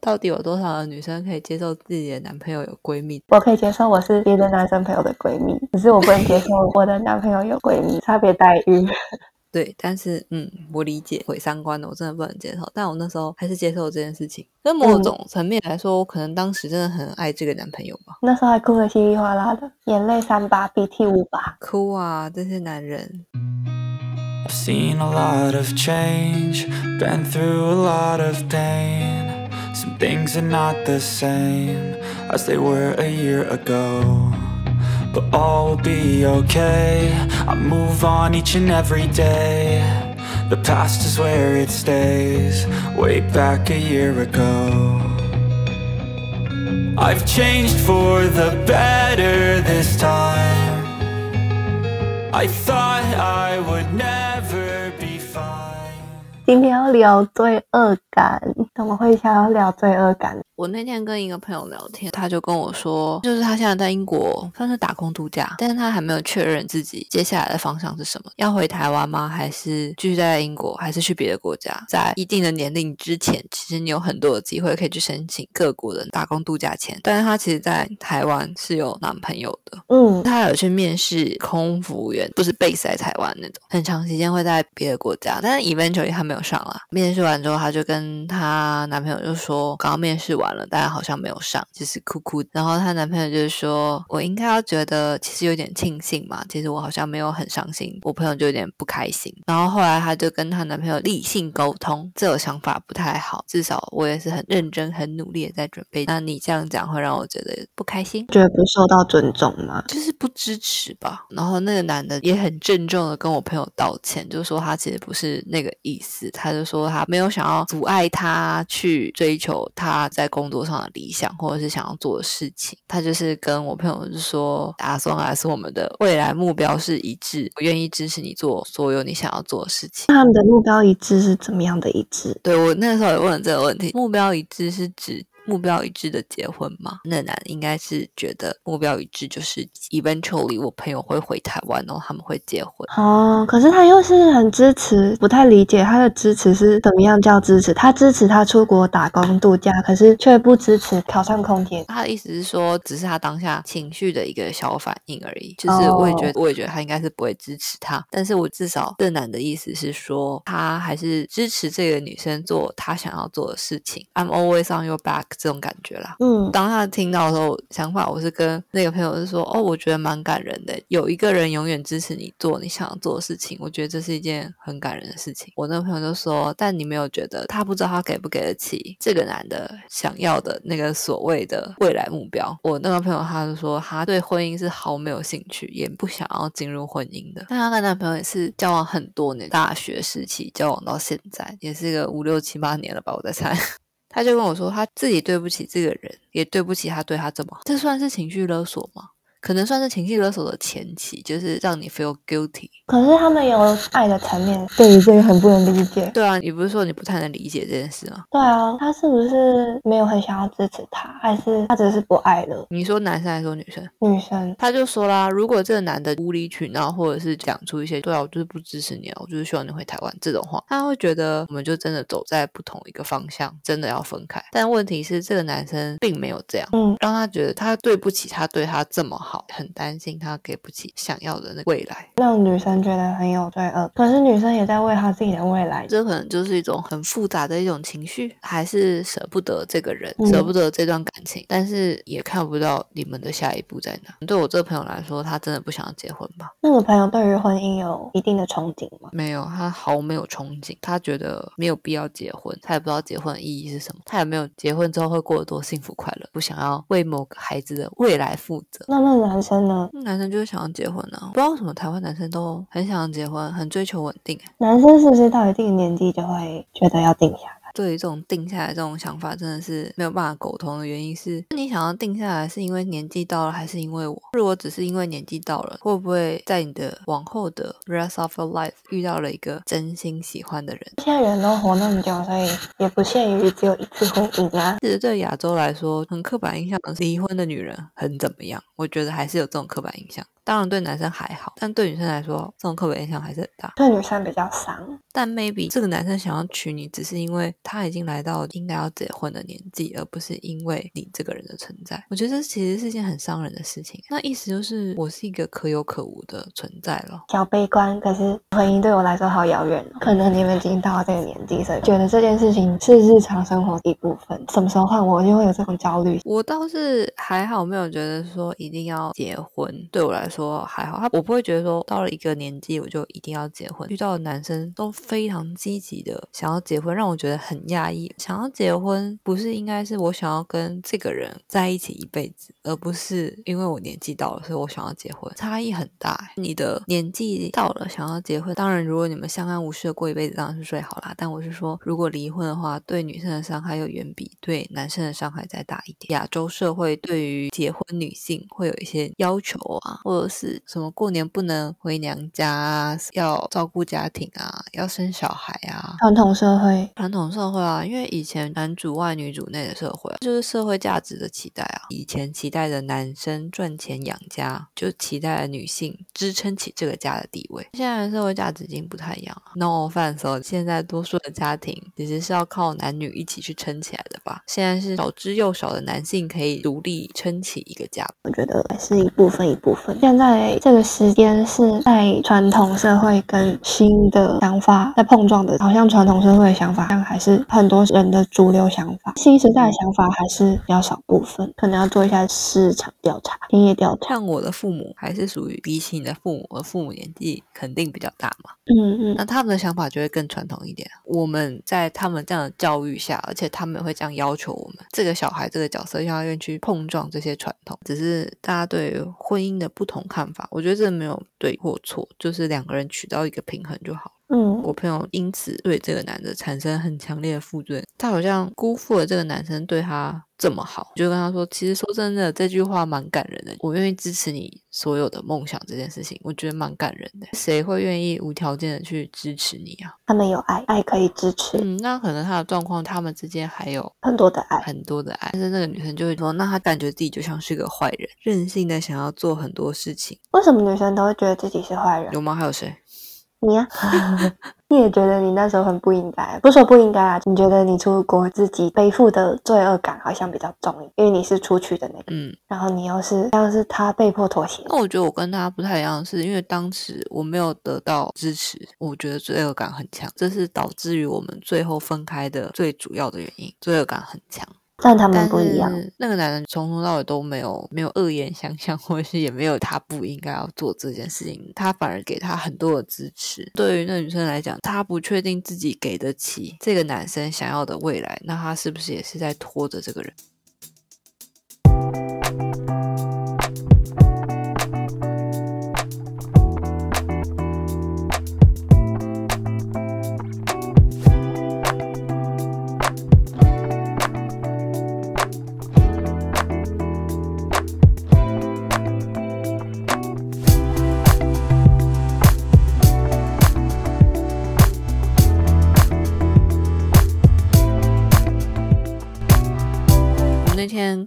到底有多少的女生可以接受自己的男朋友有闺蜜？我可以接受我是别的男生朋友的闺蜜，只是我不能接受我的男朋友有闺蜜，差别待遇。对，但是嗯，我理解毁三观的，我真的不能接受。但我那时候还是接受这件事情。跟某种层面来说，我可能当时真的很爱这个男朋友吧。那时候还哭得稀里哗啦的，眼泪三把，鼻涕五把。哭啊，这些男人。I've seen a lot of change, been through a lot of pain. Some things are not the same as they were a year ago. But all will be okay. I move on each and every day. The past is where it stays, way back a year ago. I've changed for the better this time. I thought I would never. 今天要聊罪恶感，怎么会想要聊罪恶感？我那天跟一个朋友聊天，他就跟我说，就是他现在在英国算是打工度假，但是他还没有确认自己接下来的方向是什么，要回台湾吗？还是继续待在英国？还是去别的国家？在一定的年龄之前，其实你有很多的机会可以去申请各国的打工度假签。但是他其实，在台湾是有男朋友的，嗯，他有去面试空服务员，不是 base 在台湾那种，很长时间会在别的国家，但是 eventually 他没有上啦。面试完之后，他就跟她男朋友就说，刚刚面试完了，但好像没有上，就是哭哭。然后她男朋友就是说，我应该要觉得其实有点庆幸嘛，其实我好像没有很伤心，我朋友就有点不开心。然后后来她就跟她男朋友理性沟通，这种想法不太好，至少我也是很认真、很努力的在准备。那你这样讲会让我觉得不开心。觉得不受到尊重吗？就是不支持吧。然后那个男的也很郑重的跟我朋友道歉，就说他其实不是那个意思，他就说他没有想要阻碍他去追求他在工作上的理想或者是想要做的事情。他就是跟我朋友就说，打算还是我们的未来目标是一致，我愿意支持你做所有你想要做的事情。那他们的目标一致是怎么样的一致？对我那时候也问了这个问题，目标一致是指目标一致的结婚吗？那男的应该是觉得目标一致就是 eventually 我朋友会回台湾，然后他们会结婚。哦，可是他又是很支持，不太理解他的支持是怎么样叫支持？他支持他出国打工度假，可是却不支持考上空姐。他的意思是说，只是他当下情绪的一个小反应而已。就是我也觉得，我也觉得他应该是不会支持他。但是我至少这男的意思是说，他还是支持这个女生做他想要做的事情。I'm always on your back 这种感觉啦。嗯，当他听到的时候，想法我是跟那个朋友是说，哦，我觉得蛮感人的，有一个人永远支持你做你想要做的事情，我觉得这是一件很感人的事情。我那个朋友就说，但你没有觉得他不知道他给不给得起这个男的想要的那个所谓的未来目标。我那个朋友他就说，他对婚姻是毫没有兴趣，也不想要进入婚姻的。但他跟男朋友也是交往很多年，大学时期交往到现在，也是个五六七八年了吧，我在猜。他就跟我说，他自己对不起这个人，也对不起他对他这么好，这算是情绪勒索吗？可能算是情绪勒索的前期，就是让你 feel guilty。可是他们有爱的层面，对于这个很不能理解。对啊，你不是说你不太能理解这件事吗？对啊，他是不是没有很想要支持他，还是他只是不爱了你说男生还是说女生？女生？他就说啦，如果这个男的无理取闹，或者是讲出一些对啊，我就是不支持你啊，我就是希望你回台湾这种话，他会觉得我们就真的走在不同一个方向，真的要分开。但问题是，这个男生并没有这样，嗯，让他觉得他对不起他对他这么好，很担心他给不起想要的那个未来。让女生觉得很有罪恶，可是女生也在为她自己的未来。这可能就是一种很复杂的一种情绪，还是舍不得这个人，嗯舍不得这段感情，但是也看不到你们的下一步在哪。对我这个朋友来说，他真的不想要结婚吧？那个朋友对于婚姻有一定的憧憬吗？没有，他毫没有憧憬，他觉得没有必要结婚，他也不知道结婚的意义是什么，他也没有结婚之后会过得多幸福快乐，不想要为某个孩子的未来负责。那那个男生呢？男生就是想要结婚啊，不知道为什么台湾男生都很想要结婚，很追求稳定。男生是不是到一定年纪就会觉得要定下来？对于这种定下来这种想法，真的是没有办法沟通的原因是，你想要定下来是因为年纪到了，还是因为我？如果只是因为年纪到了，会不会在你的往后的 rest of your life 遇到了一个真心喜欢的人？现在人都活那么久，所以也不限于只有一次婚姻啊。其实对亚洲来说，很刻板印象离婚的女人很怎么样？我觉得还是有这种刻板印象。当然对男生还好，但对女生来说，这种刻板印象还是很大。对女生比较伤。但 maybe 这个男生想要娶你，只是因为他已经来到应该要结婚的年纪，而不是因为你这个人的存在。我觉得这其实是件很伤人的事情。那意思就是我是一个可有可无的存在了。小悲观，可是婚姻对我来说好遥远哦。可能你们已经到了这个年纪，所以觉得这件事情是日常生活的一部分。什么时候换我，就会有这种焦虑。我倒是还好，没有觉得说一定要结婚。对我来说说还好，他我不会觉得说到了一个年纪我就一定要结婚。遇到的男生都非常积极的想要结婚，让我觉得很压抑。想要结婚不是应该是我想要跟这个人在一起一辈子，而不是因为我年纪到了，所以我想要结婚，差异很大。你的年纪到了想要结婚，当然如果你们相安无事的过一辈子，当然是最好啦。但我是说，如果离婚的话，对女生的伤害又远比对男生的伤害再大一点。亚洲社会对于结婚女性会有一些要求啊，或者是什么过年不能回娘家啊，要照顾家庭啊，要生小孩啊。传统社会，传统社会啊，因为以前男主外女主内的社会，就是社会价值的期待啊。以前期待的男生赚钱养家，就期待女性支撑起这个家的地位。现在的社会价值已经不太一样了。No offense，现在多数的家庭其实是要靠男女一起去撑起来的吧？现在是少之又少的男性可以独立撑起一个家。我觉得是一部分一部分。现在这个时间是在传统社会跟新的想法在碰撞的，好像传统社会的想法，但还是很多人的主流想法。新时代的想法还是比较少部分，可能要做一下市场调查、田野调查。像我的父母还是属于比起你的父母，我的父母年纪肯定比较大嘛。嗯嗯，那他们的想法就会更传统一点。我们在他们这样的教育下，而且他们会这样要求我们，这个小孩这个角色要愿意去碰撞这些传统。只是大家对于婚姻的不同看法，我觉得这没有对或错，就是两个人取到一个平衡就好。嗯，我朋友因此对这个男的产生很强烈的负罪，他好像辜负了这个男生对他这么好，就跟他说，其实说真的，这句话蛮感人的，我愿意支持你所有的梦想这件事情，我觉得蛮感人的。谁会愿意无条件的去支持你啊？他们有爱，爱可以支持嗯，那可能他的状况，他们之间还有很多的爱。很多的爱，但是那个女生就会说，那她感觉自己就像是个坏人，任性的想要做很多事情，为什么女生都会觉得自己是坏人？有吗？还有谁？你呀、你也觉得你那时候很不应该，不说不应该啊，你觉得你出国自己背负的罪恶感好像比较重，因为你是出去的那个，嗯，然后你又是像是他被迫妥协，那我觉得我跟他不太一样，是因为当时我没有得到支持，我觉得罪恶感很强，这是导致于我们最后分开的最主要的原因，罪恶感很强。但他们不一样。那个男人从头到尾都没有没有恶言相向，或者是也没有他不应该要做这件事情，他反而给他很多的支持。对于那女生来讲，她不确定自己给得起这个男生想要的未来，那她是不是也是在拖着这个人？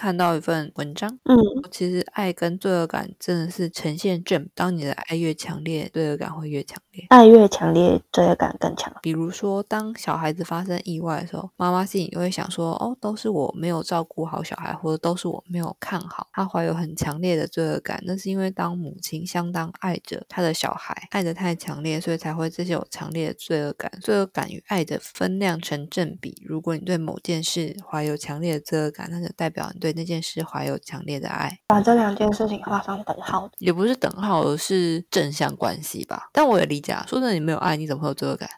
看到一份文章，嗯，其实爱跟罪恶感真的是呈现正，当你的爱越强烈，罪恶感会越强烈。爱越强烈，罪恶感更强。比如说，当小孩子发生意外的时候，妈妈心里就会想说：“哦，都是我没有照顾好小孩，或者都是我没有看好。”她怀有很强烈的罪恶感，那是因为当母亲相当爱着她的小孩，爱得太强烈，所以才会这些有强烈的罪恶感。罪恶感与爱的分量成正比。如果你对某件事怀有强烈的罪恶感，那就代表你对那件事怀有强烈的爱。把这两件事情画上等号的，也不是等号，而是正向关系吧。但我也理解啊，说真的，你没有爱，你怎么会有罪恶感？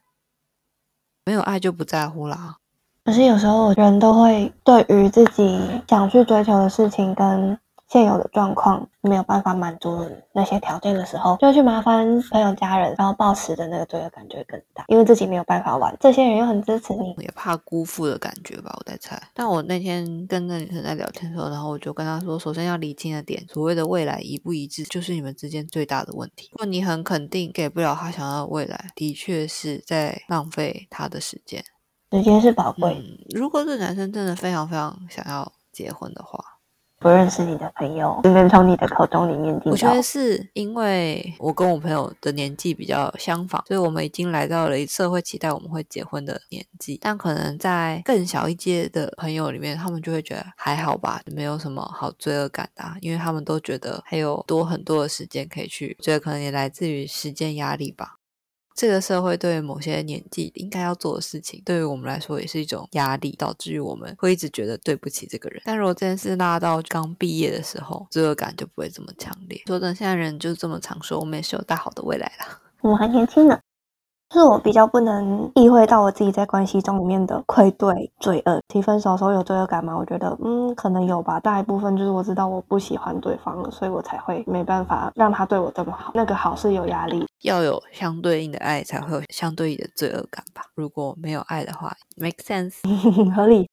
没有爱就不在乎啦。可是有时候人都会对于自己想去追求的事情跟现有的状况没有办法满足那些条件的时候，就去麻烦朋友、家人，然后抱持的那个罪恶感就会更大，因为自己没有办法玩，这些人又很支持你，也怕辜负的感觉吧，我在猜。但我那天跟那女生在聊天的时候，然后我就跟她说，首先要理清的点，所谓的未来一不一致，就是你们之间最大的问题。如果你很肯定给不了他想要的未来，的确是在浪费他的时间。时间是宝贵。嗯，如果这男生真的非常非常想要结婚的话，不认识你的朋友，只能从你的口中里面听到。我觉得是因为我跟我朋友的年纪比较相仿，所以我们已经来到了社会期待我们会结婚的年纪。但可能在更小一届的朋友里面，他们就会觉得还好吧，没有什么好罪恶感的，因为他们都觉得还有多很多的时间可以去，觉得可能也来自于时间压力吧。这个社会对某些年纪应该要做的事情，对于我们来说也是一种压力，导致于我们会一直觉得对不起这个人。但如果这件事拉到刚毕业的时候，罪恶感就不会这么强烈。说真，现在人就这么常说，我们也是有大好的未来啦。我们还年轻呢。是我比较不能意会到我自己在关系中里面的愧对罪恶。提分手的时候有罪恶感吗？我觉得，嗯，可能有吧。大一部分就是我知道我不喜欢对方了，所以我才会没办法让他对我这么好。那个好是有压力，要有相对应的爱，才会有相对应的罪恶感吧。如果没有爱的话，make sense，合理。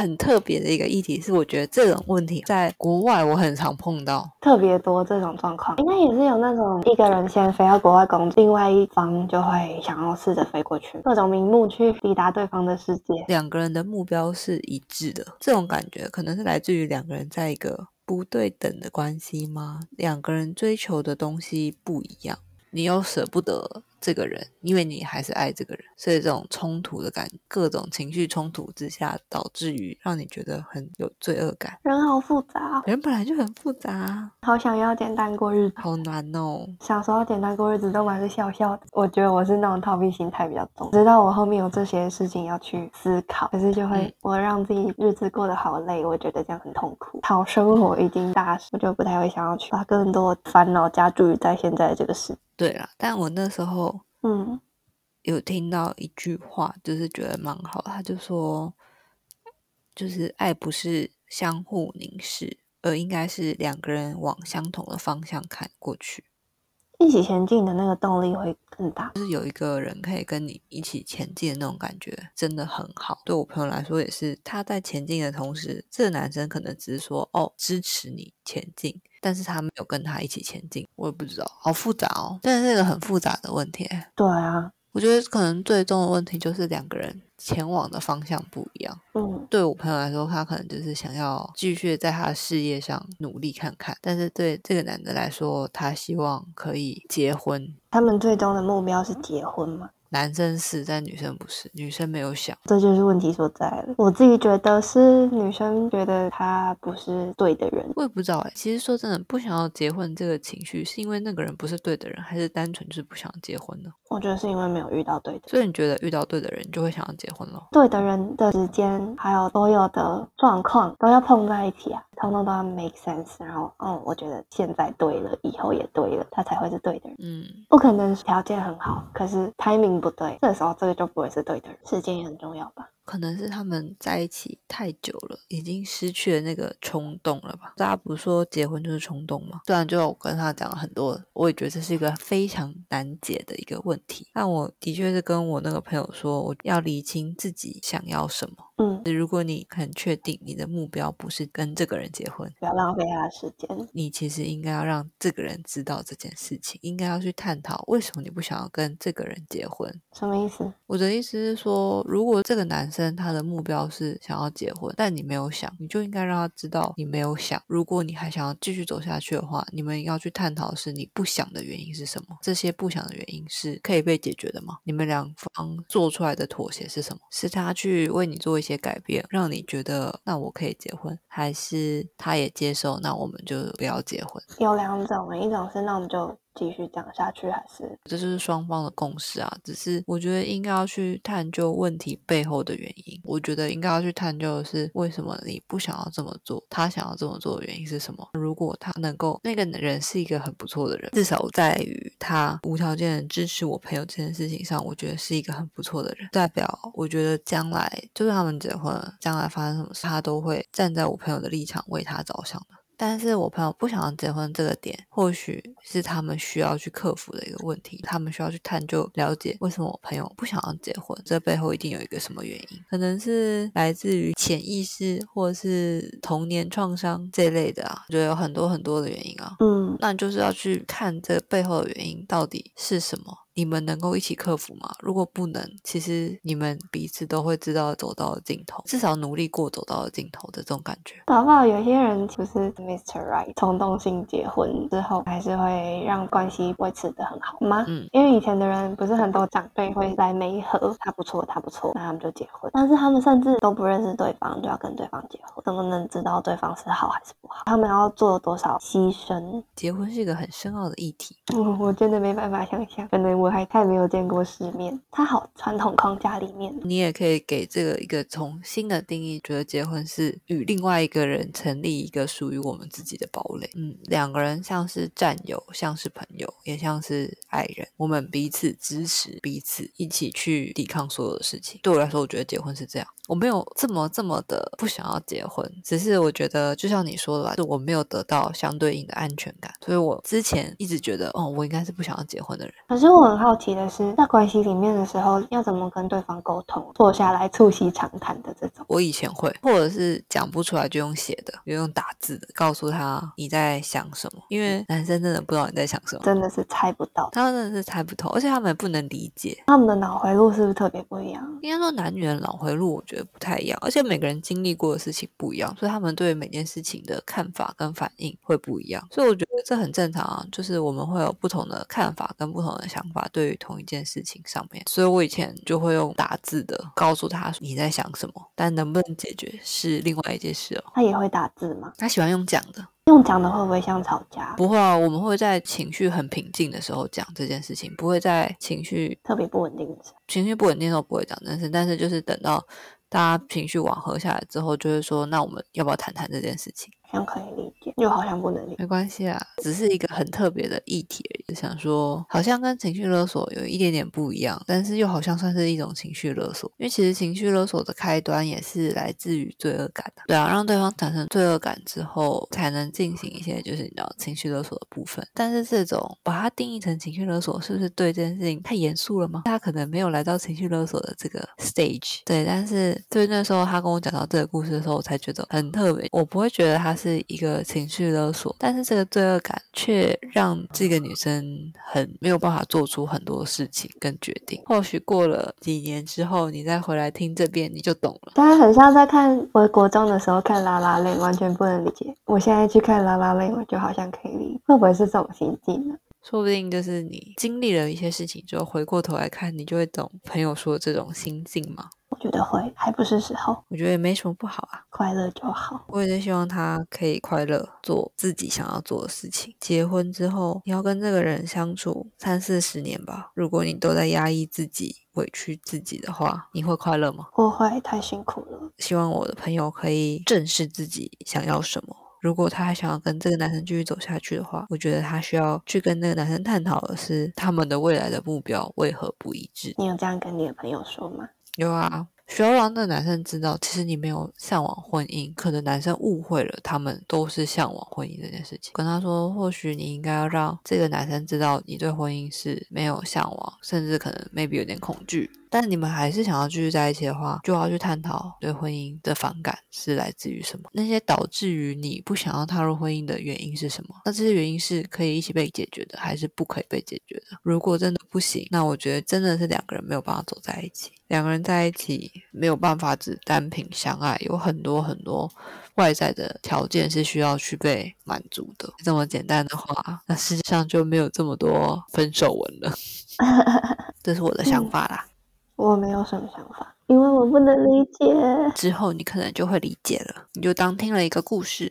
很特别的一个议题是，我觉得这种问题在国外我很常碰到，特别多这种状况，应该也是有那种一个人先飞到国外工作，另外一方就会想要试着飞过去，各种名目去抵达对方的世界。两个人的目标是一致的，这种感觉可能是来自于两个人在一个不对等的关系吗？两个人追求的东西不一样，你又舍不得。这个人，因为你还是爱这个人，所以这种冲突的感，各种情绪冲突之下，导致于让你觉得很有罪恶感。人好复杂，人本来就很复杂，好想要简单过日子，好难哦。小时候简单过日子都蛮是笑笑的。我觉得我是那种逃避心态比较重，直到我后面有这些事情要去思考，可是就会我让自己日子过得好累，我觉得这样很痛苦。讨生活已经大事，我就不太会想要去把更多烦恼加注于在现在这个时。对啦，但我那时候嗯有听到一句话，就是觉得蛮好。他就说，就是爱不是相互凝视，而应该是两个人往相同的方向看过去。一起前进的那个动力会更大，就是有一个人可以跟你一起前进的那种感觉，真的很好。对我朋友来说也是，他在前进的同时，这个男生可能只是说哦支持你前进，但是他没有跟他一起前进。我也不知道，好复杂哦，但是这个很复杂的问题。对啊。我觉得可能最终的问题就是两个人前往的方向不一样。嗯，对我朋友来说，他可能就是想要继续在他的事业上努力看看，但是对这个男的来说，他希望可以结婚。他们最终的目标是结婚吗？男生是，但女生不是，女生没有想，这就是问题所在了。我自己觉得是女生觉得他不是对的人，我也不知道哎。其实说真的，不想要结婚这个情绪，是因为那个人不是对的人，还是单纯就是不想结婚呢？我觉得是因为没有遇到对的。所以你觉得遇到对的人就会想要结婚了？对的人的时间还有所有的状况都要碰在一起啊，通通都要 make sense。然后，哦，我觉得现在对了，以后也对了，他才会是对的人。嗯，不可能条件很好，可是 timing 不对，这时候这个就不会是对的人。时间也很重要吧。可能是他们在一起太久了，已经失去了那个冲动了吧？大家不是说结婚就是冲动吗？虽然就我跟他讲了很多，我也觉得这是一个非常难解的一个问题。但我的确是跟我那个朋友说，我要理清自己想要什么。嗯，如果你很确定你的目标不是跟这个人结婚，不要浪费他的时间。你其实应该要让这个人知道这件事情，应该要去探讨为什么你不想要跟这个人结婚。什么意思？我的意思是说，如果这个男生他的目标是想要结婚，但你没有想，你就应该让他知道你没有想。如果你还想要继续走下去的话，你们要去探讨是你不想的原因是什么？这些不想的原因是可以被解决的吗？你们两方做出来的妥协是什么？是他去为你做一些改变，让你觉得那我可以结婚，还是他也接受，那我们就不要结婚？有两种，一种是那我们就。继续讲下去还是这是双方的共识啊？只是我觉得应该要去探究问题背后的原因。我觉得应该要去探究的是为什么你不想要这么做，他想要这么做的原因是什么？如果他能够那个人是一个很不错的人，至少在于他无条件支持我朋友这件事情上，我觉得是一个很不错的人。代表我觉得将来就是他们结婚，将来发生什么事，他都会站在我朋友的立场为他着想的。但是我朋友不想要结婚这个点，或许是他们需要去克服的一个问题，他们需要去探究了解为什么我朋友不想要结婚，这背后一定有一个什么原因，可能是来自于潜意识或者是童年创伤这类的啊，我觉得有很多很多的原因啊，嗯，那就是要去看这背后的原因到底是什么。你们能够一起克服吗？如果不能，其实你们彼此都会知道走到了尽头，至少努力过走到了尽头的这种感觉。搞不好有些人就是 Mr. Right，冲动性结婚之后，还是会让关系维持的很好吗？嗯，因为以前的人不是很多长辈会来媒合，他不错，他不错，那他们就结婚。但是他们甚至都不认识对方，就要跟对方结婚，怎么能知道对方是好还是不好？他们要做多少牺牲？结婚是一个很深奥的议题。我我真的没办法想象，可能我还太没有见过世面。它好传统框架里面，你也可以给这个一个重新的定义，觉得结婚是与另外一个人成立一个属于我们自己的堡垒。嗯，两个人像是战友，像是朋友，也像是爱人，我们彼此支持彼此，一起去抵抗所有的事情。对我来说，我觉得结婚是这样。我没有这么这么的不想要结婚，只是我觉得就像你说的吧，是我没有得到相对应的安全感，所以我之前一直觉得，哦，我应该是不想要结婚的人。可是我很好奇的是，在关系里面的时候，要怎么跟对方沟通，坐下来促膝长谈的这种。我以前会，或者是讲不出来就用写的，就用打字的，告诉他你在想什么，因为男生真的不知道你在想什么，真的是猜不到，他们真的是猜不透，而且他们也不能理解。他们的脑回路是不是特别不一样？应该说男女的脑回路，我觉得不太一样，而且每个人经历过的事情不一样，所以他们对每件事情的看法跟反应会不一样。所以我觉得这很正常啊，就是我们会有不同的看法跟不同的想法，对于同一件事情上面。所以我以前就会用打字的告诉他你在想什么，但能不能解决是另外一件事哦。他也会打字吗？他喜欢用讲的，用讲的会不会像吵架？不会啊，我们会在情绪很平静的时候讲这件事情，不会在情绪特别不稳定的时候。情绪不稳定的时候不会讲这件事，但是就是等到大家情绪缓和下来之后，就会说那我们要不要谈谈这件事情？好像可以理解，又好像不能理解。没关系啊，只是一个很特别的议题而已。想说，好像跟情绪勒索有一点点不一样，但是又好像算是一种情绪勒索。因为其实情绪勒索的开端也是来自于罪恶感的，对啊，让对方产生罪恶感之后，才能进行一些就是你知道情绪勒索的部分。但是这种把它定义成情绪勒索，是不是对这件事情太严肃了吗？他可能没有来到情绪勒索的这个 stage，对。但是对那时候他跟我讲到这个故事的时候，我才觉得很特别。我不会觉得他是一个情绪勒索，但是这个罪恶感却让这个女生很没有办法做出很多事情跟决定。或许过了几年之后，你再回来听这遍，你就懂了。大家很像在看我国中的时候看《拉拉链》，完全不能理解。我现在去看《拉拉链》，我就好像可以理解，会不会是这种心境呢？说不定就是你经历了一些事情之后，回过头来看，你就会懂朋友说的这种心境嘛。我觉得会，还不是时候，我觉得也没什么不好啊。快乐就好。我也是希望他可以快乐，做自己想要做的事情。结婚之后，你要跟这个人相处三四十年吧。如果你都在压抑自己、委屈自己的话，你会快乐吗？我会，太辛苦了。希望我的朋友可以正视自己想要什么。如果他还想要跟这个男生继续走下去的话，我觉得他需要去跟那个男生探讨的是他们的未来的目标为何不一致。你有这样跟你的朋友说吗？有啊，需要让那男生知道，其实你没有向往婚姻，可能男生误会了，他们都是向往婚姻这件事情。跟他说，或许你应该要让这个男生知道，你对婚姻是没有向往，甚至可能 maybe 有点恐惧。但你们还是想要继续在一起的话，就要去探讨对婚姻的反感是来自于什么，那些导致于你不想要踏入婚姻的原因是什么？那这些原因是可以一起被解决的，还是不可以被解决的？如果真的不行，那我觉得真的是两个人没有办法走在一起，两个人在一起没有办法只单凭相爱，有很多很多外在的条件是需要去被满足的。这么简单的话，那世界上就没有这么多分手文了。这是我的想法啦。我没有什么想法，因为我不能理解。之后你可能就会理解了，你就当听了一个故事。